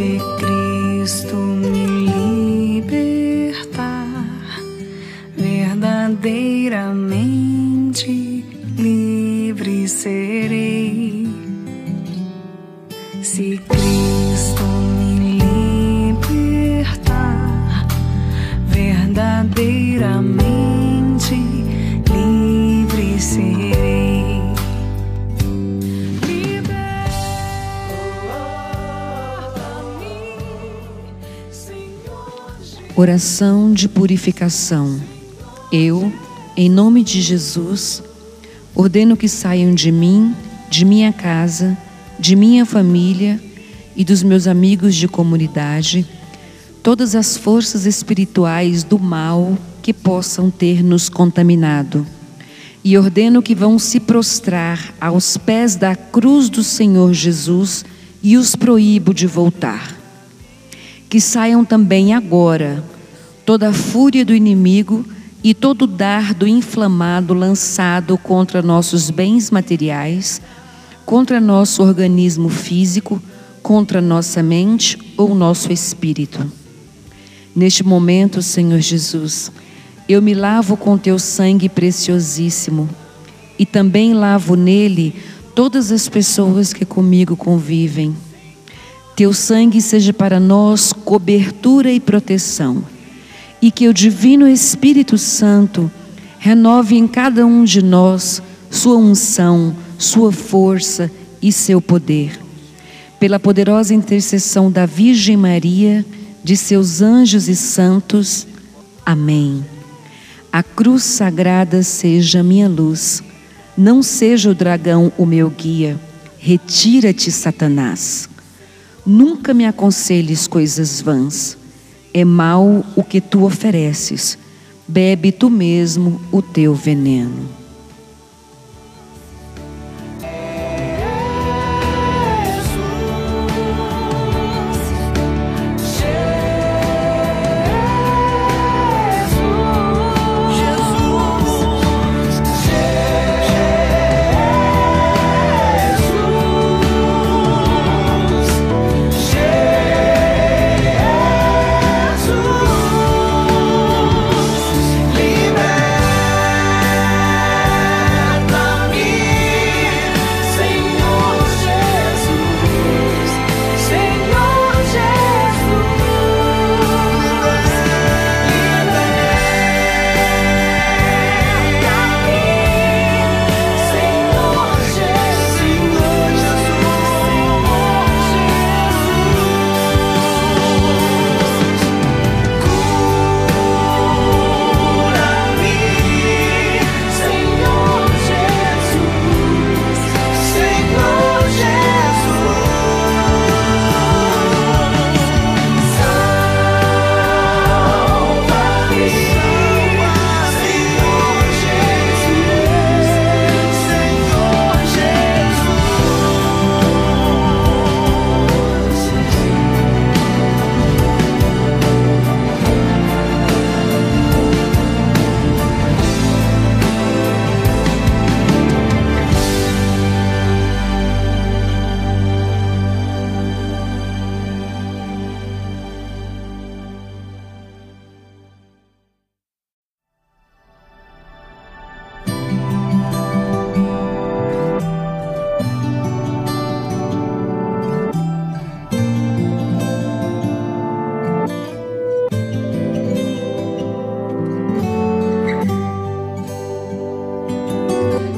Se Cristo me libertar, verdadeiramente livre serei. Se Cristo me libertar, verdadeiramente Oração de purificação. Eu, em nome de Jesus, ordeno que saiam de mim, de minha casa, de minha família e dos meus amigos de comunidade todas as forças espirituais do mal que possam ter nos contaminado. E ordeno que vão se prostrar aos pés da cruz do Senhor Jesus e os proíbo de voltar que saiam também agora toda a fúria do inimigo e todo o dardo inflamado lançado contra nossos bens materiais, contra nosso organismo físico, contra nossa mente ou nosso espírito. Neste momento, Senhor Jesus, eu me lavo com teu sangue preciosíssimo e também lavo nele todas as pessoas que comigo convivem. Teu sangue seja para nós cobertura e proteção, e que o Divino Espírito Santo renove em cada um de nós sua unção, sua força e seu poder. Pela poderosa intercessão da Virgem Maria, de seus anjos e santos. Amém. A cruz sagrada seja minha luz, não seja o dragão o meu guia. Retira-te, Satanás. Nunca me aconselhes coisas vãs. É mal o que tu ofereces. Bebe tu mesmo o teu veneno.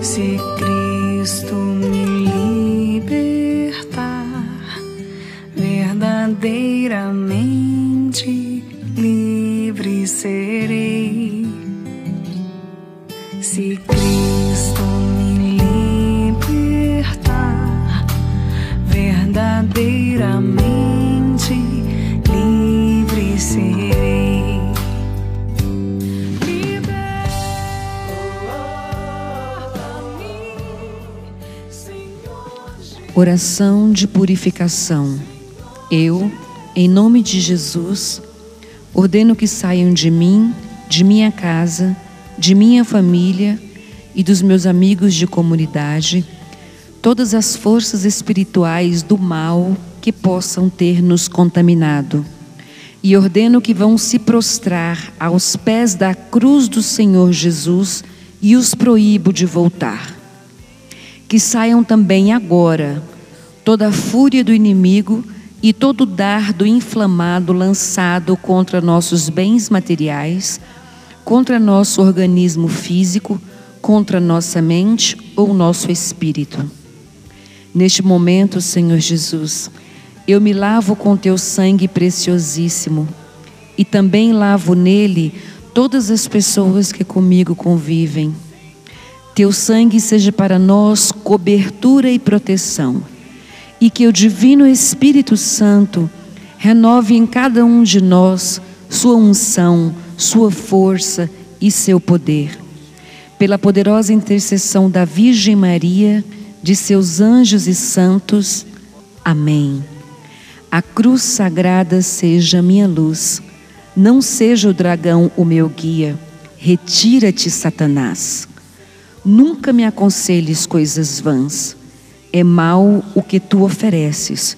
Se Cristo me libertar, verdadeiramente livre serei. Se Cristo me libertar, verdadeiramente Oração de purificação. Eu, em nome de Jesus, ordeno que saiam de mim, de minha casa, de minha família e dos meus amigos de comunidade todas as forças espirituais do mal que possam ter nos contaminado. E ordeno que vão se prostrar aos pés da cruz do Senhor Jesus e os proíbo de voltar. Que saiam também agora toda a fúria do inimigo e todo dardo inflamado lançado contra nossos bens materiais, contra nosso organismo físico, contra nossa mente ou nosso espírito. Neste momento, Senhor Jesus, eu me lavo com teu sangue preciosíssimo e também lavo nele todas as pessoas que comigo convivem. Teu sangue seja para nós cobertura e proteção e que o Divino Espírito Santo renove em cada um de nós sua unção, sua força e seu poder. Pela poderosa intercessão da Virgem Maria, de seus anjos e santos. Amém. A cruz sagrada seja minha luz, não seja o dragão o meu guia. Retira-te, Satanás. Nunca me aconselhes coisas vãs é mal o que tu ofereces,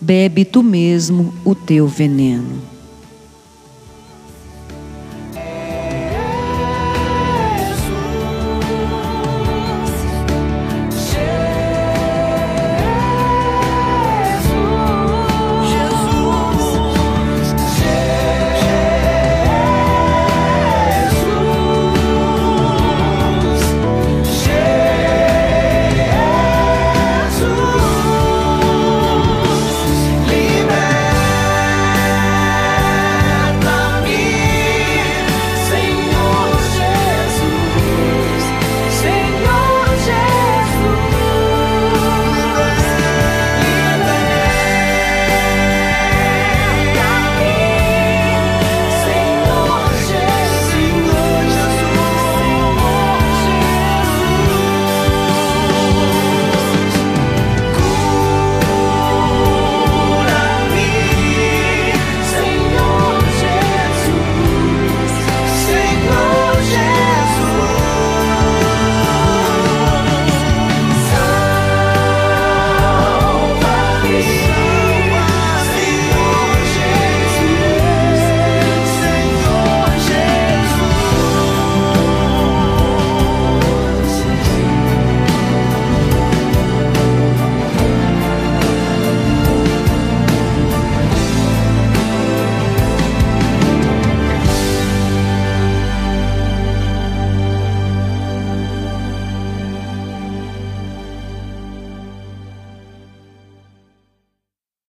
bebe tu mesmo o teu veneno.